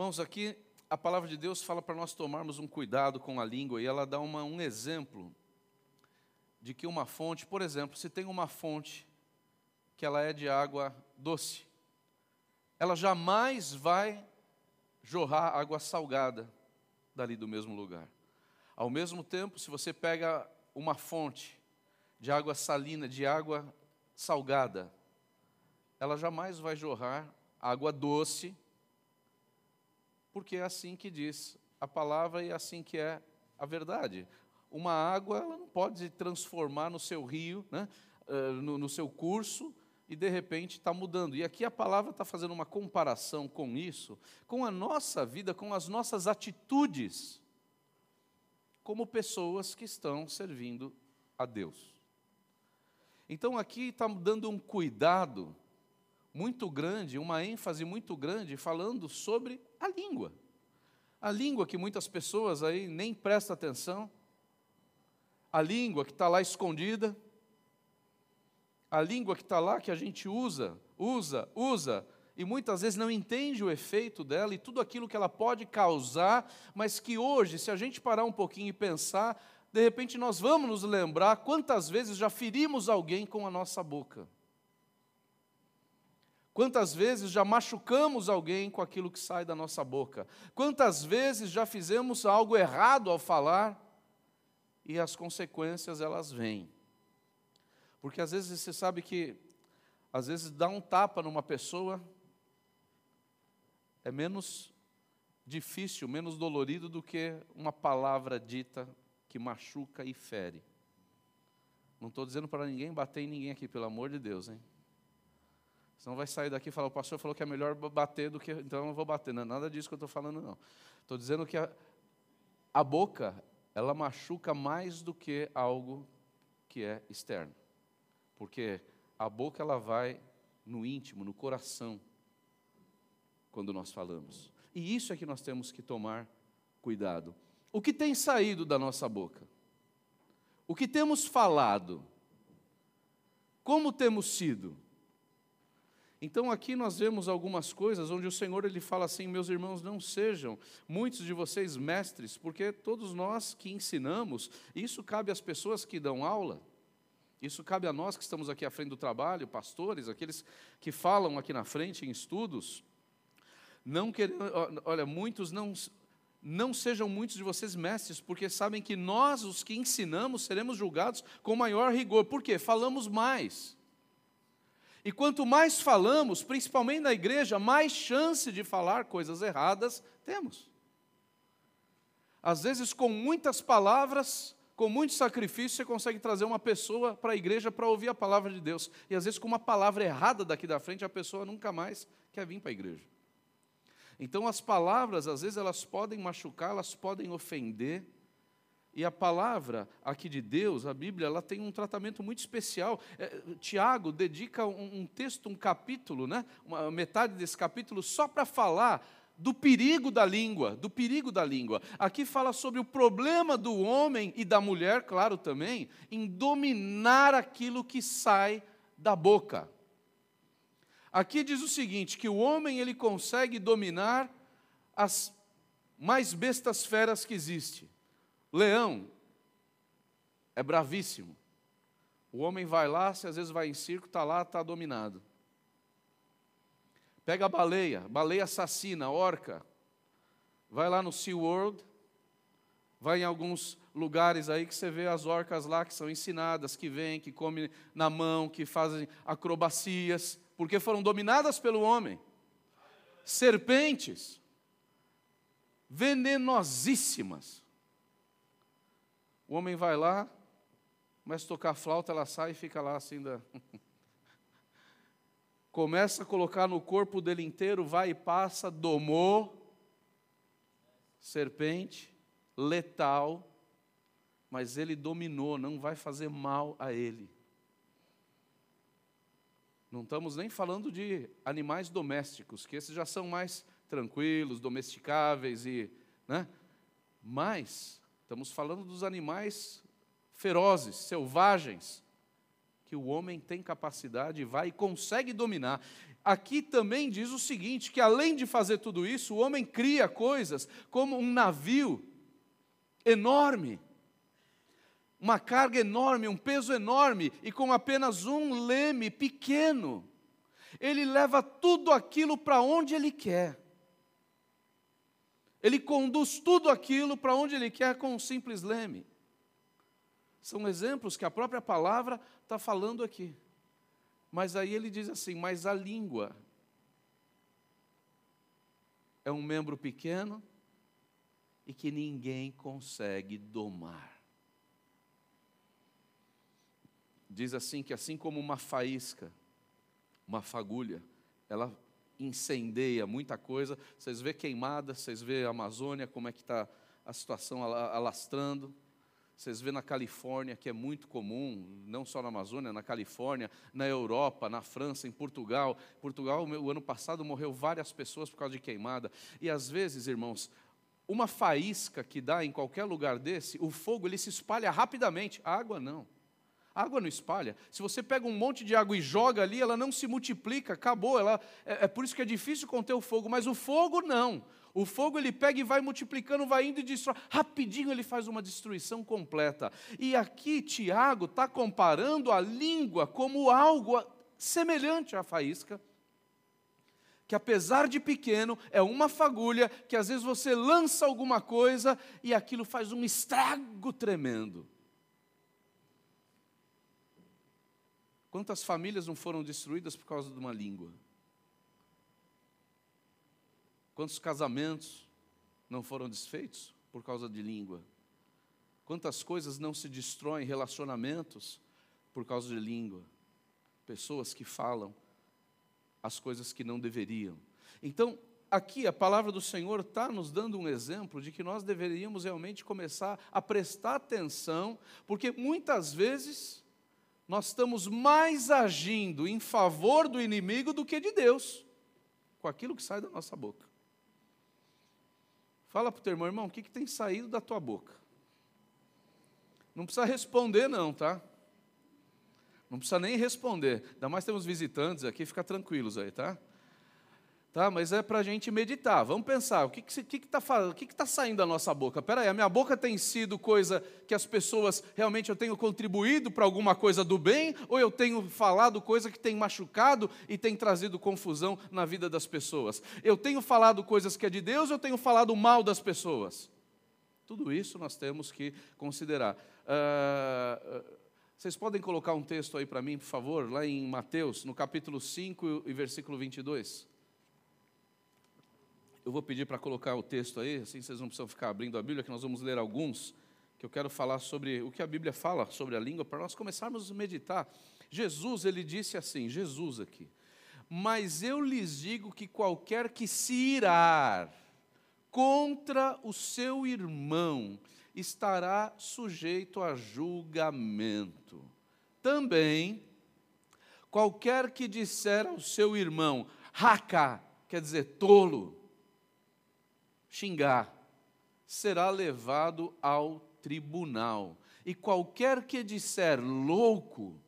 Irmãos, aqui a palavra de Deus fala para nós tomarmos um cuidado com a língua e ela dá uma, um exemplo de que uma fonte, por exemplo, se tem uma fonte que ela é de água doce, ela jamais vai jorrar água salgada dali do mesmo lugar. Ao mesmo tempo, se você pega uma fonte de água salina, de água salgada, ela jamais vai jorrar água doce porque é assim que diz a palavra e é assim que é a verdade. Uma água ela não pode se transformar no seu rio, né, no, no seu curso, e de repente está mudando. E aqui a palavra está fazendo uma comparação com isso, com a nossa vida, com as nossas atitudes, como pessoas que estão servindo a Deus. Então aqui está dando um cuidado muito grande, uma ênfase muito grande, falando sobre a língua. A língua que muitas pessoas aí nem prestam atenção, a língua que está lá escondida, a língua que está lá que a gente usa, usa, usa, e muitas vezes não entende o efeito dela e tudo aquilo que ela pode causar, mas que hoje, se a gente parar um pouquinho e pensar, de repente nós vamos nos lembrar quantas vezes já ferimos alguém com a nossa boca. Quantas vezes já machucamos alguém com aquilo que sai da nossa boca? Quantas vezes já fizemos algo errado ao falar e as consequências elas vêm? Porque às vezes você sabe que às vezes dar um tapa numa pessoa é menos difícil, menos dolorido do que uma palavra dita que machuca e fere. Não estou dizendo para ninguém bater em ninguém aqui, pelo amor de Deus, hein? Senão vai sair daqui e falar, o pastor falou que é melhor bater do que. Então eu não vou bater. Não é nada disso que eu estou falando, não. Estou dizendo que a, a boca, ela machuca mais do que algo que é externo. Porque a boca, ela vai no íntimo, no coração, quando nós falamos. E isso é que nós temos que tomar cuidado. O que tem saído da nossa boca? O que temos falado? Como temos sido? Então aqui nós vemos algumas coisas onde o Senhor ele fala assim: "Meus irmãos, não sejam muitos de vocês mestres, porque todos nós que ensinamos, isso cabe às pessoas que dão aula, isso cabe a nós que estamos aqui à frente do trabalho, pastores, aqueles que falam aqui na frente em estudos, não querendo, olha, muitos não não sejam muitos de vocês mestres, porque sabem que nós, os que ensinamos, seremos julgados com maior rigor. Por quê? Falamos mais. E quanto mais falamos, principalmente na igreja, mais chance de falar coisas erradas temos. Às vezes, com muitas palavras, com muito sacrifício, você consegue trazer uma pessoa para a igreja para ouvir a palavra de Deus. E às vezes, com uma palavra errada daqui da frente, a pessoa nunca mais quer vir para a igreja. Então, as palavras, às vezes, elas podem machucar, elas podem ofender, e a palavra aqui de Deus, a Bíblia, ela tem um tratamento muito especial. É, Tiago dedica um, um, texto, um capítulo, né? Uma, metade desse capítulo, só para falar do perigo da língua, do perigo da língua. Aqui fala sobre o problema do homem e da mulher, claro também, em dominar aquilo que sai da boca. Aqui diz o seguinte, que o homem ele consegue dominar as mais bestas feras que existem. Leão é bravíssimo. O homem vai lá, se às vezes vai em circo, está lá, está dominado. Pega a baleia, baleia assassina, orca. Vai lá no Sea World, vai em alguns lugares aí que você vê as orcas lá que são ensinadas, que vêm, que comem na mão, que fazem acrobacias, porque foram dominadas pelo homem. Serpentes, venenosíssimas. O homem vai lá, começa a tocar flauta, ela sai e fica lá assim da. começa a colocar no corpo dele inteiro, vai e passa, domou, serpente, letal, mas ele dominou, não vai fazer mal a ele. Não estamos nem falando de animais domésticos, que esses já são mais tranquilos, domesticáveis e, né? Mas Estamos falando dos animais ferozes, selvagens, que o homem tem capacidade, vai e consegue dominar. Aqui também diz o seguinte: que além de fazer tudo isso, o homem cria coisas como um navio enorme, uma carga enorme, um peso enorme, e com apenas um leme pequeno, ele leva tudo aquilo para onde ele quer. Ele conduz tudo aquilo para onde ele quer com um simples leme. São exemplos que a própria palavra está falando aqui. Mas aí ele diz assim: mas a língua é um membro pequeno e que ninguém consegue domar. Diz assim que assim como uma faísca, uma fagulha, ela incendeia muita coisa. Vocês vê queimada, vocês vê a Amazônia, como é que está a situação alastrando. Vocês vê na Califórnia, que é muito comum, não só na Amazônia, na Califórnia, na Europa, na França, em Portugal. Portugal, o ano passado, morreu várias pessoas por causa de queimada. E às vezes, irmãos, uma faísca que dá em qualquer lugar desse, o fogo ele se espalha rapidamente. A água não. Água não espalha. Se você pega um monte de água e joga ali, ela não se multiplica, acabou. Ela, é, é por isso que é difícil conter o fogo, mas o fogo não. O fogo ele pega e vai multiplicando, vai indo e destrói. Rapidinho ele faz uma destruição completa. E aqui Tiago está comparando a língua como algo semelhante à faísca, que apesar de pequeno, é uma fagulha que às vezes você lança alguma coisa e aquilo faz um estrago tremendo. Quantas famílias não foram destruídas por causa de uma língua? Quantos casamentos não foram desfeitos por causa de língua? Quantas coisas não se destroem, relacionamentos, por causa de língua? Pessoas que falam as coisas que não deveriam. Então, aqui a palavra do Senhor está nos dando um exemplo de que nós deveríamos realmente começar a prestar atenção, porque muitas vezes nós estamos mais agindo em favor do inimigo do que de Deus, com aquilo que sai da nossa boca. Fala para o teu irmão, irmão, o que, que tem saído da tua boca? Não precisa responder, não, tá? Não precisa nem responder. Ainda mais temos visitantes aqui, fica tranquilos aí, tá? Tá, mas é para a gente meditar. Vamos pensar, o que está que que tá, que que tá saindo da nossa boca? Espera aí, a minha boca tem sido coisa que as pessoas, realmente eu tenho contribuído para alguma coisa do bem? Ou eu tenho falado coisa que tem machucado e tem trazido confusão na vida das pessoas? Eu tenho falado coisas que é de Deus ou eu tenho falado mal das pessoas? Tudo isso nós temos que considerar. Uh, vocês podem colocar um texto aí para mim, por favor, lá em Mateus, no capítulo 5 e versículo 22. Eu vou pedir para colocar o texto aí, assim vocês não precisam ficar abrindo a Bíblia, que nós vamos ler alguns, que eu quero falar sobre o que a Bíblia fala sobre a língua, para nós começarmos a meditar. Jesus, ele disse assim, Jesus aqui, mas eu lhes digo que qualquer que se irar contra o seu irmão estará sujeito a julgamento. Também, qualquer que disser ao seu irmão, raca, quer dizer tolo, xingar, será levado ao tribunal. E qualquer que disser louco,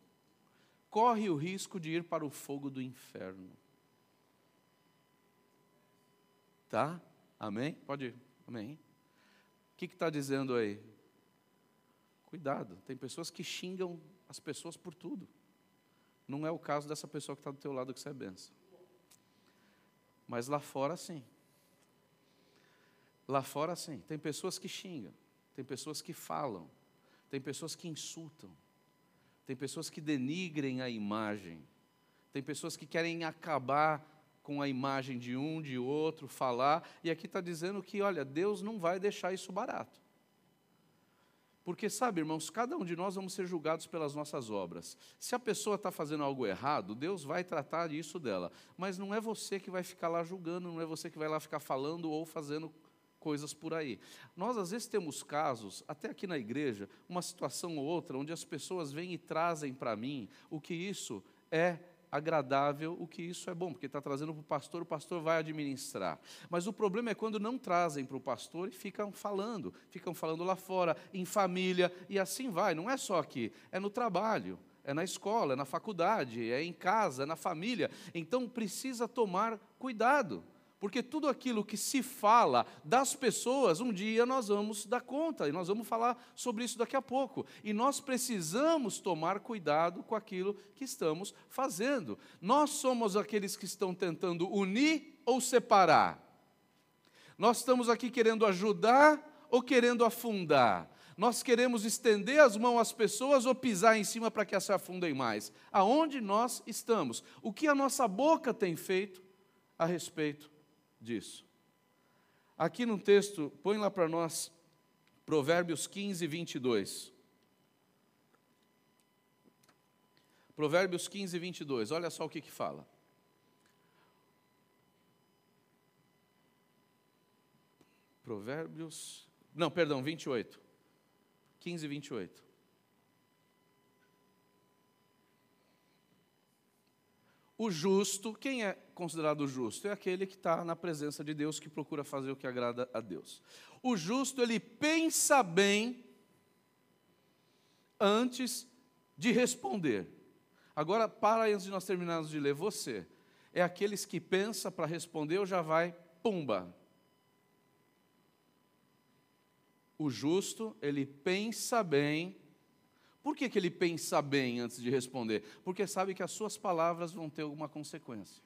corre o risco de ir para o fogo do inferno. Tá? Amém? Pode ir. Amém? O que está dizendo aí? Cuidado, tem pessoas que xingam as pessoas por tudo. Não é o caso dessa pessoa que está do teu lado que você é benção. Mas lá fora, sim. Lá fora, sim, tem pessoas que xingam, tem pessoas que falam, tem pessoas que insultam, tem pessoas que denigrem a imagem, tem pessoas que querem acabar com a imagem de um, de outro, falar, e aqui está dizendo que, olha, Deus não vai deixar isso barato. Porque, sabe, irmãos, cada um de nós vamos ser julgados pelas nossas obras. Se a pessoa está fazendo algo errado, Deus vai tratar isso dela. Mas não é você que vai ficar lá julgando, não é você que vai lá ficar falando ou fazendo coisas por aí. Nós, às vezes, temos casos, até aqui na igreja, uma situação ou outra, onde as pessoas vêm e trazem para mim o que isso é agradável, o que isso é bom, porque está trazendo para o pastor, o pastor vai administrar. Mas o problema é quando não trazem para o pastor e ficam falando, ficam falando lá fora, em família, e assim vai, não é só aqui, é no trabalho é na escola, é na faculdade, é em casa, é na família. Então precisa tomar cuidado, porque tudo aquilo que se fala das pessoas, um dia nós vamos dar conta, e nós vamos falar sobre isso daqui a pouco. E nós precisamos tomar cuidado com aquilo que estamos fazendo. Nós somos aqueles que estão tentando unir ou separar. Nós estamos aqui querendo ajudar ou querendo afundar. Nós queremos estender as mãos às pessoas ou pisar em cima para que elas se afundem mais? Aonde nós estamos? O que a nossa boca tem feito a respeito disso? Aqui no texto, põe lá para nós Provérbios 15, 22. Provérbios 15, 22, olha só o que, que fala. Provérbios, não, perdão, 28. 15, 28. O justo, quem é considerado justo? É aquele que está na presença de Deus, que procura fazer o que agrada a Deus. O justo, ele pensa bem antes de responder. Agora, para antes de nós terminarmos de ler, você é aqueles que pensa para responder ou já vai, pumba, O justo, ele pensa bem. Por que, que ele pensa bem antes de responder? Porque sabe que as suas palavras vão ter alguma consequência.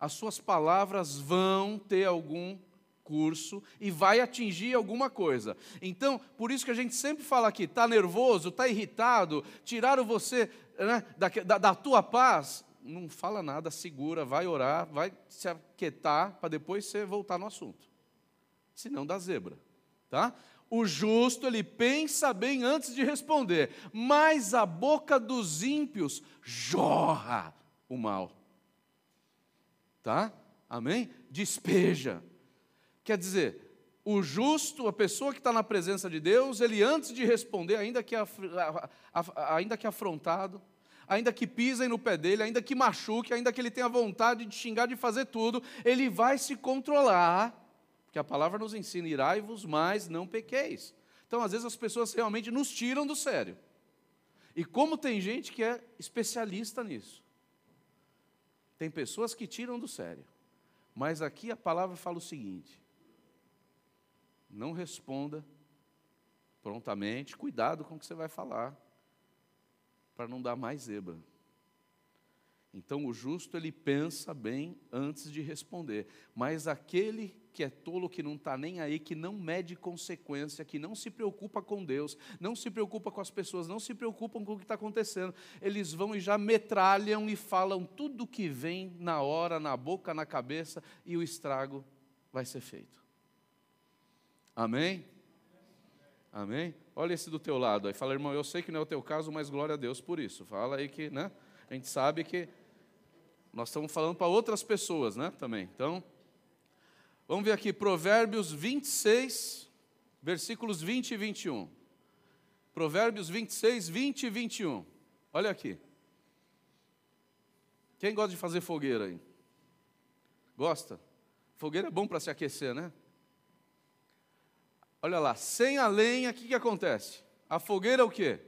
As suas palavras vão ter algum curso e vai atingir alguma coisa. Então, por isso que a gente sempre fala aqui, está nervoso, está irritado, tiraram você né, da, da, da tua paz, não fala nada, segura, vai orar, vai se aquietar para depois você voltar no assunto. Senão dá zebra tá? O justo, ele pensa bem antes de responder, mas a boca dos ímpios jorra o mal. Tá? Amém? Despeja. Quer dizer, o justo, a pessoa que está na presença de Deus, ele antes de responder, ainda que, ainda que afrontado, ainda que pisem no pé dele, ainda que machuque, ainda que ele tenha vontade de xingar, de fazer tudo, ele vai se controlar que a palavra nos ensina: irai-vos, mas não pequeis. Então, às vezes, as pessoas realmente nos tiram do sério. E como tem gente que é especialista nisso. Tem pessoas que tiram do sério. Mas aqui a palavra fala o seguinte: não responda prontamente, cuidado com o que você vai falar, para não dar mais zebra. Então o justo ele pensa bem antes de responder, mas aquele que é tolo, que não está nem aí, que não mede consequência, que não se preocupa com Deus, não se preocupa com as pessoas, não se preocupam com o que está acontecendo. Eles vão e já metralham e falam tudo o que vem na hora, na boca, na cabeça, e o estrago vai ser feito. Amém? Amém? Olha esse do teu lado aí. Fala, irmão, eu sei que não é o teu caso, mas glória a Deus por isso. Fala aí que, né? A gente sabe que nós estamos falando para outras pessoas, né? Também. Então, Vamos ver aqui, Provérbios 26, versículos 20 e 21. Provérbios 26, 20 e 21. Olha aqui. Quem gosta de fazer fogueira aí? Gosta? Fogueira é bom para se aquecer, né? Olha lá, sem a lenha, o que, que acontece? A fogueira é o quê?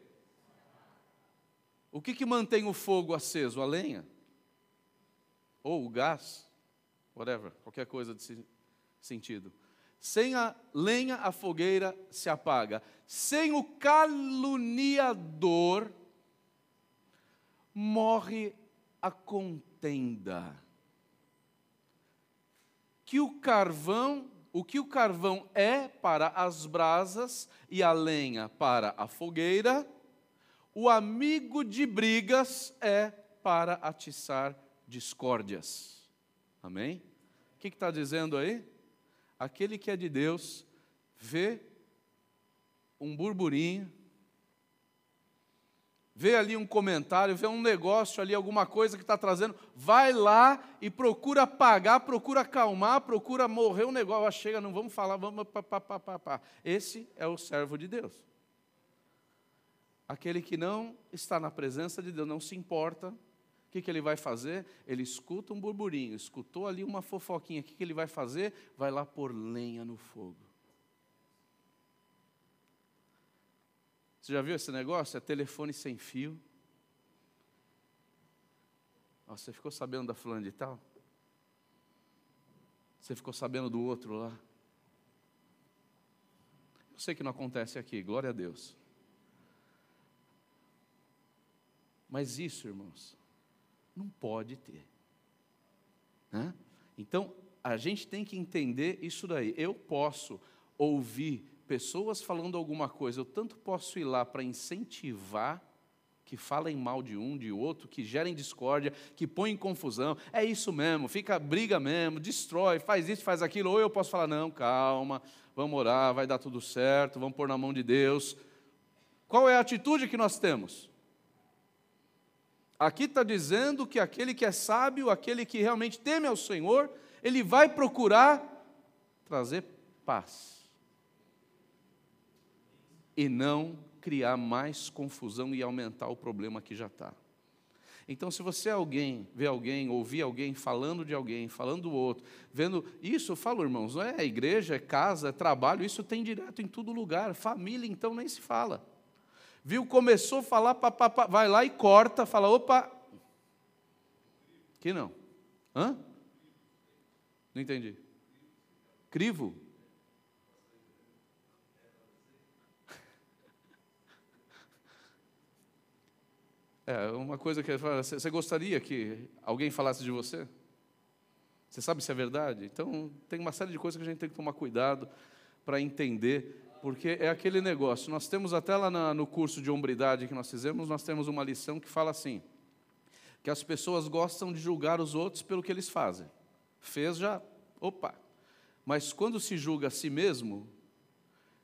O que, que mantém o fogo aceso? A lenha? Ou o gás? Whatever, qualquer coisa de sentido. Sem a lenha, a fogueira se apaga. Sem o caluniador, morre a contenda. Que o carvão, o que o carvão é para as brasas e a lenha para a fogueira, o amigo de brigas é para atiçar discórdias. Amém? O que está dizendo aí? Aquele que é de Deus vê um burburinho, vê ali um comentário, vê um negócio ali, alguma coisa que está trazendo, vai lá e procura apagar, procura acalmar, procura morrer o negócio. Ah, chega, não vamos falar, vamos. Pá, pá, pá, pá. Esse é o servo de Deus. Aquele que não está na presença de Deus, não se importa o que, que ele vai fazer? Ele escuta um burburinho, escutou ali uma fofoquinha. O que, que ele vai fazer? Vai lá pôr lenha no fogo. Você já viu esse negócio? É telefone sem fio. você ficou sabendo da fulana de tal? Você ficou sabendo do outro lá? Eu sei que não acontece aqui, glória a Deus. Mas isso, irmãos, não pode ter. Né? Então, a gente tem que entender isso daí. Eu posso ouvir pessoas falando alguma coisa, eu tanto posso ir lá para incentivar que falem mal de um, de outro, que gerem discórdia, que põem confusão. É isso mesmo, fica briga mesmo, destrói, faz isso, faz aquilo. Ou eu posso falar: não, calma, vamos orar, vai dar tudo certo, vamos pôr na mão de Deus. Qual é a atitude que nós temos? Aqui está dizendo que aquele que é sábio, aquele que realmente teme ao Senhor, ele vai procurar trazer paz. E não criar mais confusão e aumentar o problema que já está. Então, se você é alguém, vê alguém, ouvir alguém falando de alguém, falando do outro, vendo. Isso, eu falo, irmãos, não é igreja, é casa, é trabalho, isso tem direto em todo lugar. Família, então, nem se fala. Viu, começou a falar, pá, pá, pá, vai lá e corta, fala, opa, que não. Hã? Não entendi. Crivo? É, uma coisa que você gostaria que alguém falasse de você? Você sabe se é verdade? Então, tem uma série de coisas que a gente tem que tomar cuidado para entender porque é aquele negócio. Nós temos até lá na, no curso de hombridade que nós fizemos, nós temos uma lição que fala assim: que as pessoas gostam de julgar os outros pelo que eles fazem. Fez já, opa. Mas quando se julga a si mesmo,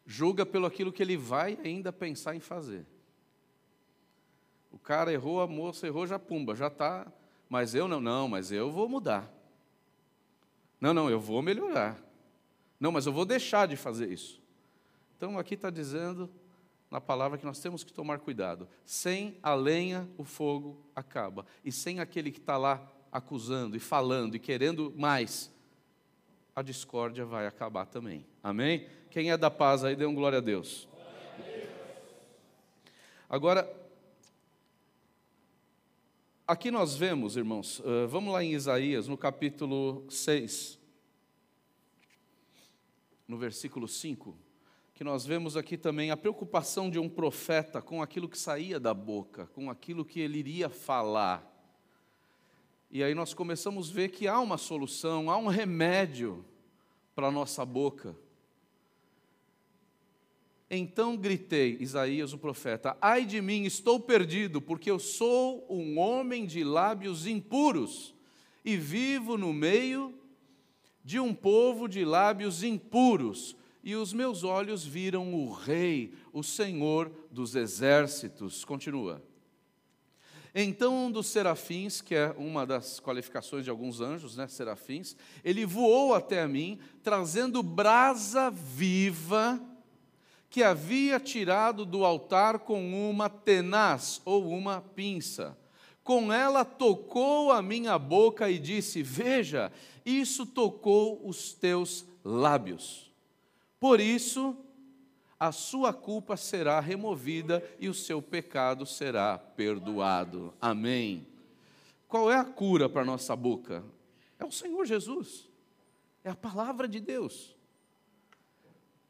julga pelo aquilo que ele vai ainda pensar em fazer. O cara errou, a moça errou, já pumba, já está. Mas eu não, não, mas eu vou mudar. Não, não, eu vou melhorar. Não, mas eu vou deixar de fazer isso. Então aqui está dizendo na palavra que nós temos que tomar cuidado. Sem a lenha, o fogo acaba. E sem aquele que está lá acusando e falando e querendo mais, a discórdia vai acabar também. Amém? Quem é da paz aí, dê um glória a Deus. Agora, aqui nós vemos, irmãos, uh, vamos lá em Isaías, no capítulo 6, no versículo 5 que nós vemos aqui também a preocupação de um profeta com aquilo que saía da boca, com aquilo que ele iria falar. E aí nós começamos a ver que há uma solução, há um remédio para a nossa boca. Então gritei, Isaías o profeta: Ai de mim, estou perdido, porque eu sou um homem de lábios impuros e vivo no meio de um povo de lábios impuros e os meus olhos viram o Rei, o Senhor dos exércitos. Continua. Então um dos serafins, que é uma das qualificações de alguns anjos, né, serafins, ele voou até mim, trazendo brasa viva que havia tirado do altar com uma tenaz ou uma pinça. Com ela tocou a minha boca e disse: Veja, isso tocou os teus lábios. Por isso, a sua culpa será removida e o seu pecado será perdoado. Amém. Qual é a cura para nossa boca? É o Senhor Jesus, é a palavra de Deus.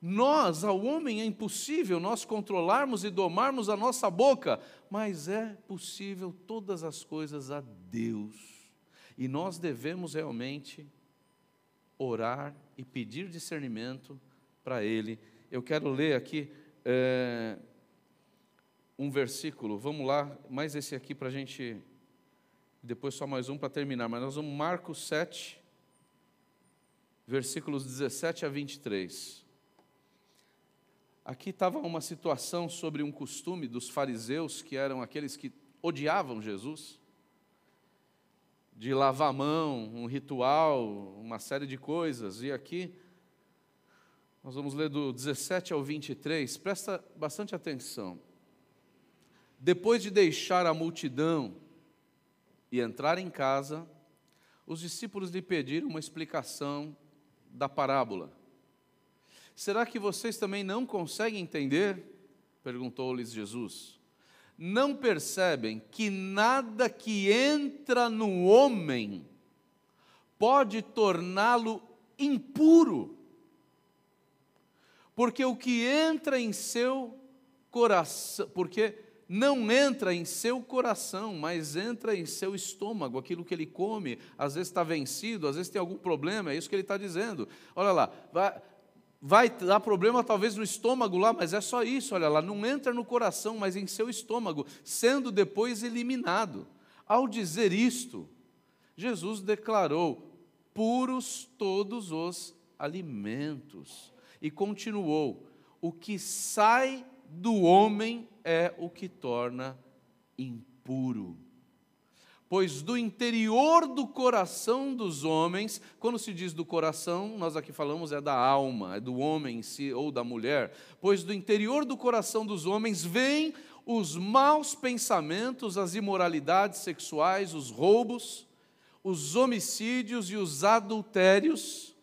Nós, ao homem, é impossível nós controlarmos e domarmos a nossa boca, mas é possível todas as coisas a Deus. E nós devemos realmente orar e pedir discernimento para ele. Eu quero ler aqui é, um versículo, vamos lá, mais esse aqui para a gente, depois só mais um para terminar, mas nós vamos Marcos 7, versículos 17 a 23. Aqui estava uma situação sobre um costume dos fariseus, que eram aqueles que odiavam Jesus, de lavar a mão, um ritual, uma série de coisas, e aqui nós vamos ler do 17 ao 23, presta bastante atenção. Depois de deixar a multidão e entrar em casa, os discípulos lhe pediram uma explicação da parábola. Será que vocês também não conseguem entender? perguntou-lhes Jesus. Não percebem que nada que entra no homem pode torná-lo impuro? Porque o que entra em seu coração, porque não entra em seu coração, mas entra em seu estômago, aquilo que ele come, às vezes está vencido, às vezes tem algum problema, é isso que ele está dizendo. Olha lá, vai, vai dar problema talvez no estômago lá, mas é só isso, olha lá, não entra no coração, mas em seu estômago, sendo depois eliminado. Ao dizer isto, Jesus declarou: puros todos os alimentos. E continuou: o que sai do homem é o que torna impuro. Pois do interior do coração dos homens, quando se diz do coração, nós aqui falamos é da alma, é do homem em si ou da mulher, pois do interior do coração dos homens vêm os maus pensamentos, as imoralidades sexuais, os roubos, os homicídios e os adultérios,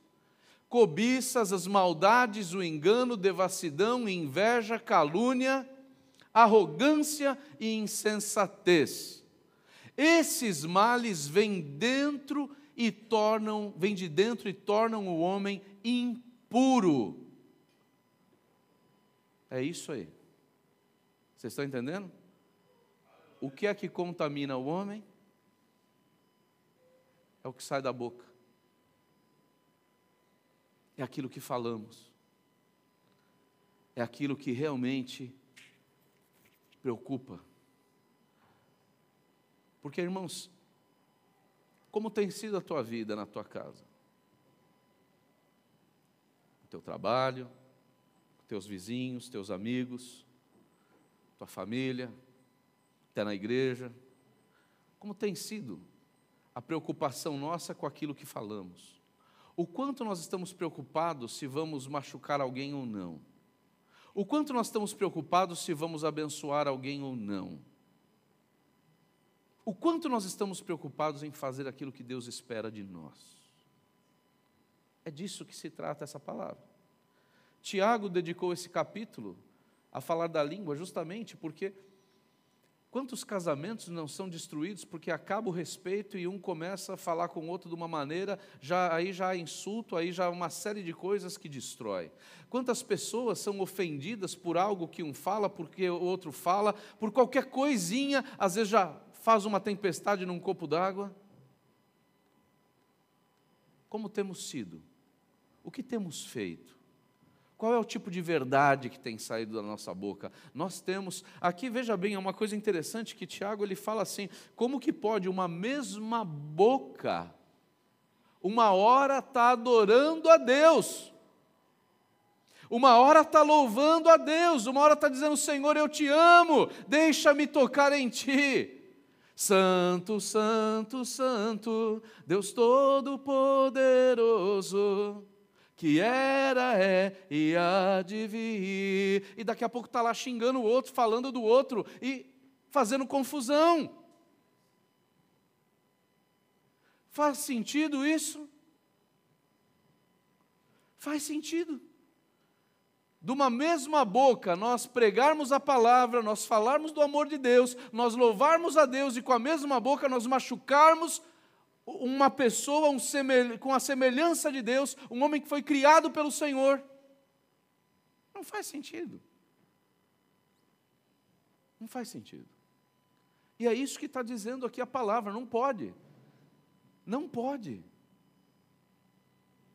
cobiças, as maldades, o engano, devassidão, inveja, calúnia, arrogância e insensatez. Esses males vêm dentro e tornam, vêm de dentro e tornam o homem impuro. É isso aí. Vocês estão entendendo? O que é que contamina o homem? É o que sai da boca. É aquilo que falamos. É aquilo que realmente preocupa. Porque, irmãos, como tem sido a tua vida na tua casa? O teu trabalho, teus vizinhos, teus amigos, tua família, até na igreja. Como tem sido a preocupação nossa com aquilo que falamos. O quanto nós estamos preocupados se vamos machucar alguém ou não. O quanto nós estamos preocupados se vamos abençoar alguém ou não. O quanto nós estamos preocupados em fazer aquilo que Deus espera de nós. É disso que se trata essa palavra. Tiago dedicou esse capítulo a falar da língua justamente porque Quantos casamentos não são destruídos porque acaba o respeito e um começa a falar com o outro de uma maneira, já aí já há insulto, aí já há uma série de coisas que destrói. Quantas pessoas são ofendidas por algo que um fala, porque o outro fala, por qualquer coisinha, às vezes já faz uma tempestade num copo d'água. Como temos sido? O que temos feito? Qual é o tipo de verdade que tem saído da nossa boca? Nós temos, aqui veja bem, é uma coisa interessante que Tiago ele fala assim: como que pode uma mesma boca, uma hora está adorando a Deus, uma hora está louvando a Deus, uma hora está dizendo: Senhor, eu te amo, deixa-me tocar em ti. Santo, Santo, Santo, Deus Todo-Poderoso que era, é e há de vir. E daqui a pouco está lá xingando o outro, falando do outro e fazendo confusão. Faz sentido isso? Faz sentido. De uma mesma boca, nós pregarmos a palavra, nós falarmos do amor de Deus, nós louvarmos a Deus e com a mesma boca nós machucarmos uma pessoa um semel... com a semelhança de Deus, um homem que foi criado pelo Senhor. Não faz sentido. Não faz sentido. E é isso que está dizendo aqui a palavra: não pode. Não pode.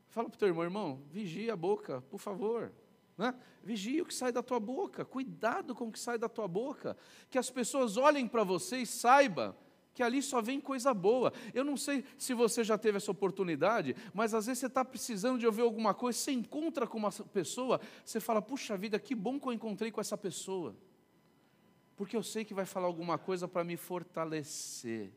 Fala para o teu irmão, irmão, vigia a boca, por favor. Né? Vigia o que sai da tua boca, cuidado com o que sai da tua boca, que as pessoas olhem para você e saibam que ali só vem coisa boa. Eu não sei se você já teve essa oportunidade, mas às vezes você está precisando de ouvir alguma coisa, você encontra com uma pessoa, você fala, puxa vida, que bom que eu encontrei com essa pessoa. Porque eu sei que vai falar alguma coisa para me fortalecer.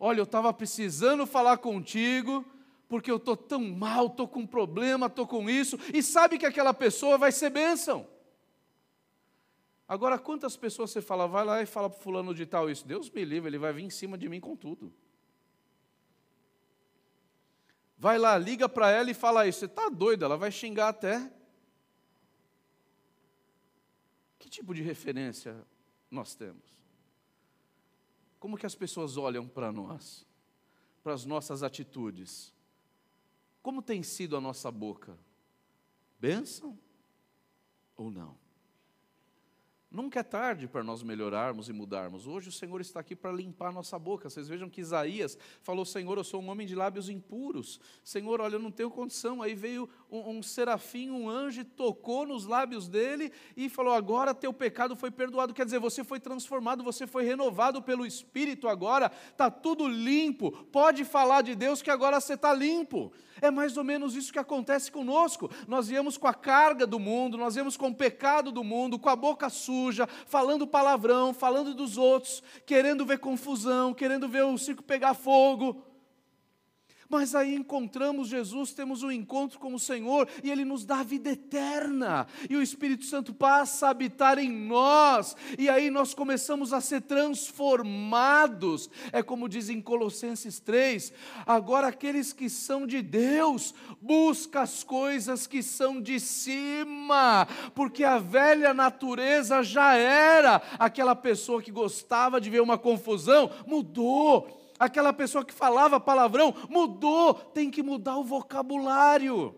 Olha, eu estava precisando falar contigo, porque eu estou tão mal, estou com problema, estou com isso, e sabe que aquela pessoa vai ser bênção. Agora, quantas pessoas você fala, vai lá e fala para fulano de tal isso? Deus me livre, ele vai vir em cima de mim com tudo. Vai lá, liga para ela e fala isso. Você está doido, ela vai xingar até. Que tipo de referência nós temos? Como que as pessoas olham para nós, para as nossas atitudes? Como tem sido a nossa boca? Bênção ou não? Nunca é tarde para nós melhorarmos e mudarmos. Hoje o Senhor está aqui para limpar nossa boca. Vocês vejam que Isaías falou: Senhor, eu sou um homem de lábios impuros. Senhor, olha, eu não tenho condição. Aí veio um, um serafim, um anjo, tocou nos lábios dele e falou: Agora teu pecado foi perdoado. Quer dizer, você foi transformado, você foi renovado pelo Espírito agora. Está tudo limpo. Pode falar de Deus que agora você está limpo. É mais ou menos isso que acontece conosco. Nós viemos com a carga do mundo, nós viemos com o pecado do mundo, com a boca suja, falando palavrão, falando dos outros, querendo ver confusão, querendo ver o circo pegar fogo. Mas aí encontramos Jesus, temos um encontro com o Senhor e Ele nos dá a vida eterna, e o Espírito Santo passa a habitar em nós, e aí nós começamos a ser transformados. É como diz em Colossenses 3: agora aqueles que são de Deus, busca as coisas que são de cima, porque a velha natureza já era. Aquela pessoa que gostava de ver uma confusão, mudou aquela pessoa que falava palavrão, mudou, tem que mudar o vocabulário.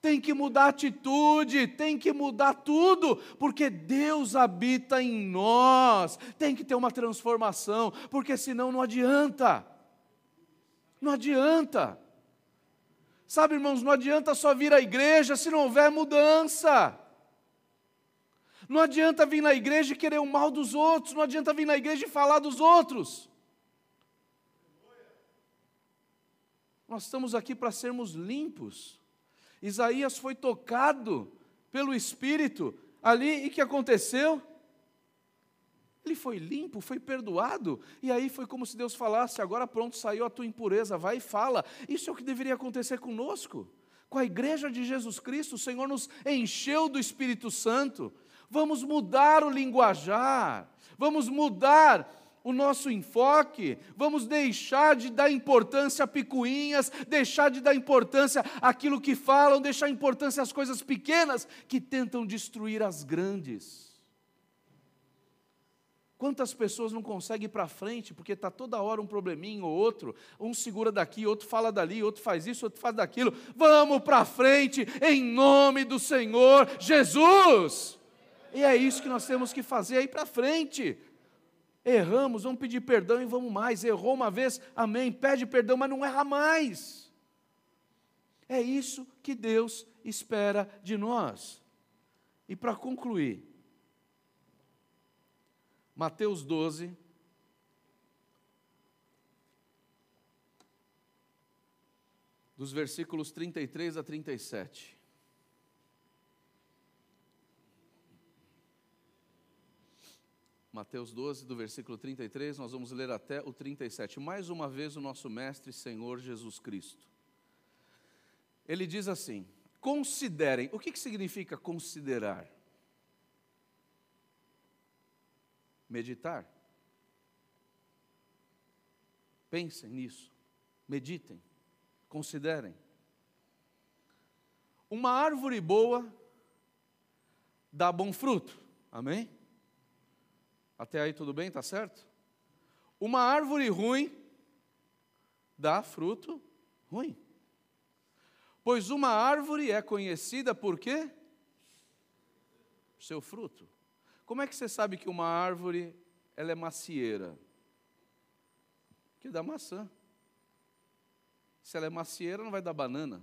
Tem que mudar a atitude, tem que mudar tudo, porque Deus habita em nós. Tem que ter uma transformação, porque senão não adianta. Não adianta. Sabe, irmãos, não adianta só vir à igreja se não houver mudança. Não adianta vir na igreja e querer o mal dos outros, não adianta vir na igreja e falar dos outros. Nós estamos aqui para sermos limpos. Isaías foi tocado pelo Espírito ali e que aconteceu? Ele foi limpo, foi perdoado, e aí foi como se Deus falasse: agora pronto, saiu a tua impureza, vai e fala. Isso é o que deveria acontecer conosco, com a igreja de Jesus Cristo. O Senhor nos encheu do Espírito Santo. Vamos mudar o linguajar, vamos mudar o nosso enfoque, vamos deixar de dar importância a picuinhas, deixar de dar importância àquilo que falam, deixar importância às coisas pequenas que tentam destruir as grandes. Quantas pessoas não conseguem ir para frente porque está toda hora um probleminho ou outro, um segura daqui, outro fala dali, outro faz isso, outro faz daquilo. Vamos para frente em nome do Senhor Jesus. E é isso que nós temos que fazer aí para frente. Erramos, vamos pedir perdão e vamos mais. Errou uma vez, amém, pede perdão, mas não erra mais. É isso que Deus espera de nós. E para concluir, Mateus 12, dos versículos 33 a 37. Mateus 12, do versículo 33, nós vamos ler até o 37. Mais uma vez, o nosso Mestre Senhor Jesus Cristo. Ele diz assim: considerem. O que, que significa considerar? Meditar. Pensem nisso. Meditem. Considerem. Uma árvore boa dá bom fruto. Amém? Até aí tudo bem, tá certo? Uma árvore ruim dá fruto ruim. Pois uma árvore é conhecida por quê? Seu fruto. Como é que você sabe que uma árvore ela é macieira? Que dá maçã. Se ela é macieira, não vai dar banana.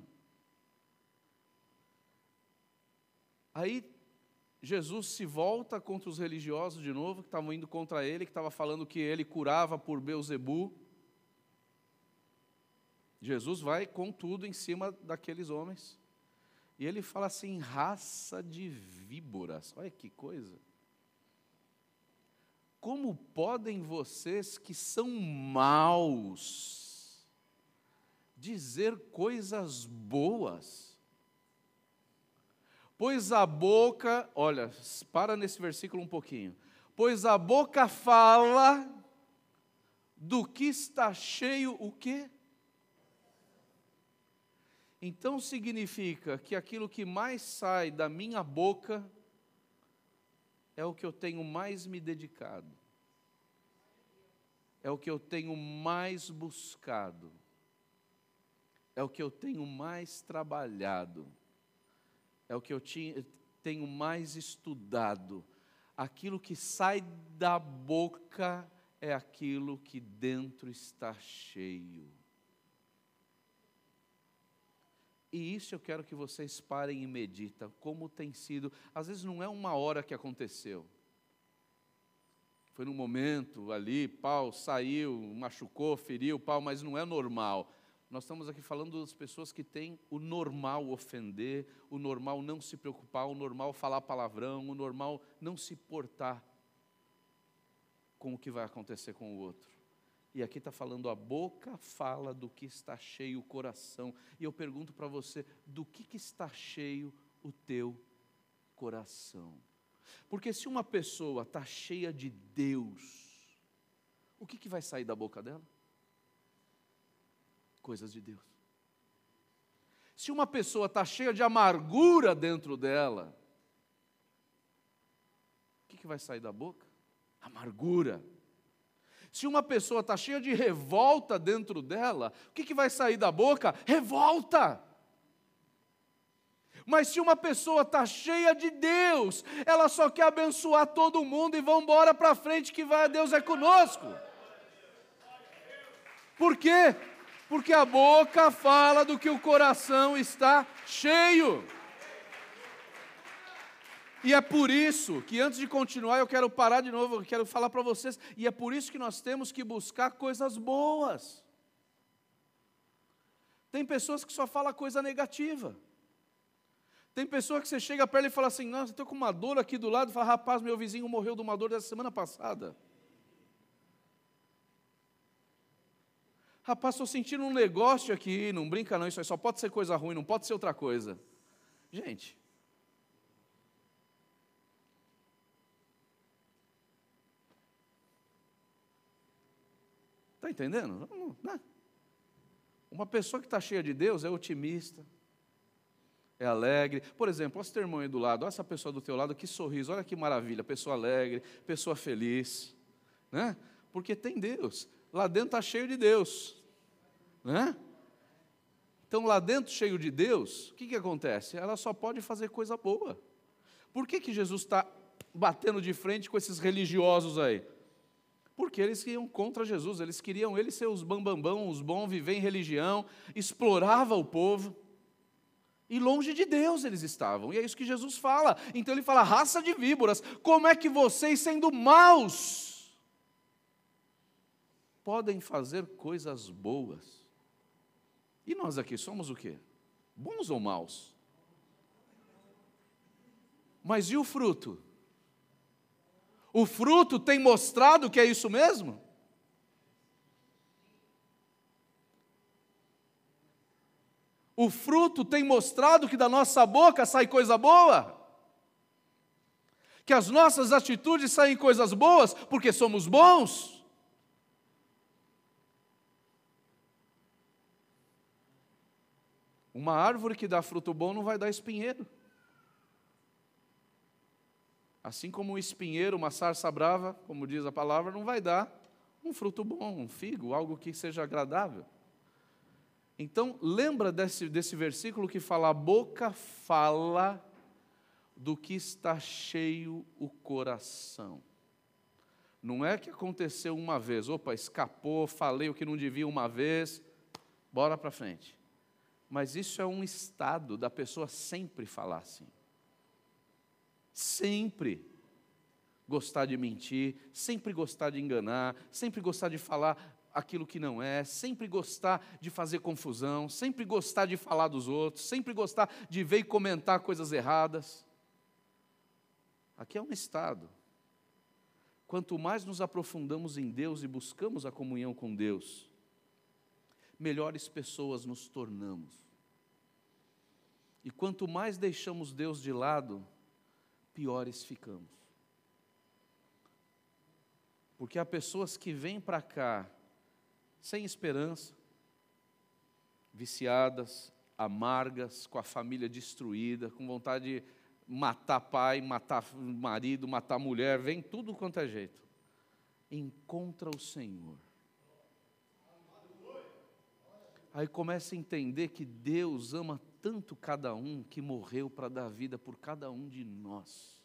Aí Jesus se volta contra os religiosos de novo, que estavam indo contra ele, que estava falando que ele curava por Beuzebu. Jesus vai com tudo em cima daqueles homens. E ele fala assim: raça de víboras. Olha que coisa. Como podem vocês que são maus dizer coisas boas? Pois a boca, olha, para nesse versículo um pouquinho. Pois a boca fala do que está cheio o quê? Então significa que aquilo que mais sai da minha boca é o que eu tenho mais me dedicado, é o que eu tenho mais buscado, é o que eu tenho mais trabalhado, é o que eu tenho mais estudado. Aquilo que sai da boca é aquilo que dentro está cheio. E isso eu quero que vocês parem e meditem, como tem sido. Às vezes não é uma hora que aconteceu. Foi num momento ali, pau saiu, machucou, feriu, pau, mas não é normal. Nós estamos aqui falando das pessoas que têm o normal ofender, o normal não se preocupar, o normal falar palavrão, o normal não se portar com o que vai acontecer com o outro. E aqui está falando, a boca fala do que está cheio o coração. E eu pergunto para você, do que, que está cheio o teu coração? Porque se uma pessoa está cheia de Deus, o que, que vai sair da boca dela? Coisas de Deus. Se uma pessoa está cheia de amargura dentro dela, o que, que vai sair da boca? Amargura. Se uma pessoa está cheia de revolta dentro dela, o que, que vai sair da boca? Revolta. Mas se uma pessoa está cheia de Deus, ela só quer abençoar todo mundo e vamos embora para frente que vai, Deus é conosco. Por quê? Porque a boca fala do que o coração está cheio. E é por isso que antes de continuar eu quero parar de novo, eu quero falar para vocês, e é por isso que nós temos que buscar coisas boas. Tem pessoas que só falam coisa negativa. Tem pessoa que você chega perto e fala assim: Nossa, estou com uma dor aqui do lado. Fala, rapaz, meu vizinho morreu de uma dor dessa semana passada. Rapaz, estou sentindo um negócio aqui. Não brinca, não. Isso aí só pode ser coisa ruim, não pode ser outra coisa. Gente, Está entendendo? Não, Uma pessoa que está cheia de Deus é otimista, é alegre. Por exemplo, olha teu irmão aí do lado, olha essa pessoa do teu lado, que sorriso, olha que maravilha, pessoa alegre, pessoa feliz. Né? Porque tem Deus. Lá dentro está cheio de Deus. Né? Então, lá dentro, cheio de Deus, o que, que acontece? Ela só pode fazer coisa boa. Por que, que Jesus está batendo de frente com esses religiosos aí? Porque eles iam contra Jesus, eles queriam eles ser os bambambão, os bons, viver em religião, explorava o povo. E longe de Deus eles estavam, e é isso que Jesus fala. Então ele fala: raça de víboras, como é que vocês, sendo maus, podem fazer coisas boas? E nós aqui somos o quê? Bons ou maus? Mas e o fruto? O fruto tem mostrado que é isso mesmo? O fruto tem mostrado que da nossa boca sai coisa boa? Que as nossas atitudes saem coisas boas porque somos bons? Uma árvore que dá fruto bom não vai dar espinheiro. Assim como um espinheiro, uma sarça brava, como diz a palavra, não vai dar um fruto bom, um figo, algo que seja agradável. Então, lembra desse, desse versículo que fala: a boca fala do que está cheio o coração. Não é que aconteceu uma vez, opa, escapou, falei o que não devia uma vez, bora para frente. Mas isso é um estado da pessoa sempre falar assim sempre gostar de mentir, sempre gostar de enganar, sempre gostar de falar aquilo que não é, sempre gostar de fazer confusão, sempre gostar de falar dos outros, sempre gostar de ver e comentar coisas erradas. Aqui é um estado. Quanto mais nos aprofundamos em Deus e buscamos a comunhão com Deus, melhores pessoas nos tornamos. E quanto mais deixamos Deus de lado, piores ficamos. Porque há pessoas que vêm para cá sem esperança, viciadas, amargas, com a família destruída, com vontade matar pai, matar marido, matar mulher, vem tudo quanto é jeito. Encontra o Senhor. Aí começa a entender que Deus ama tanto cada um que morreu para dar vida por cada um de nós.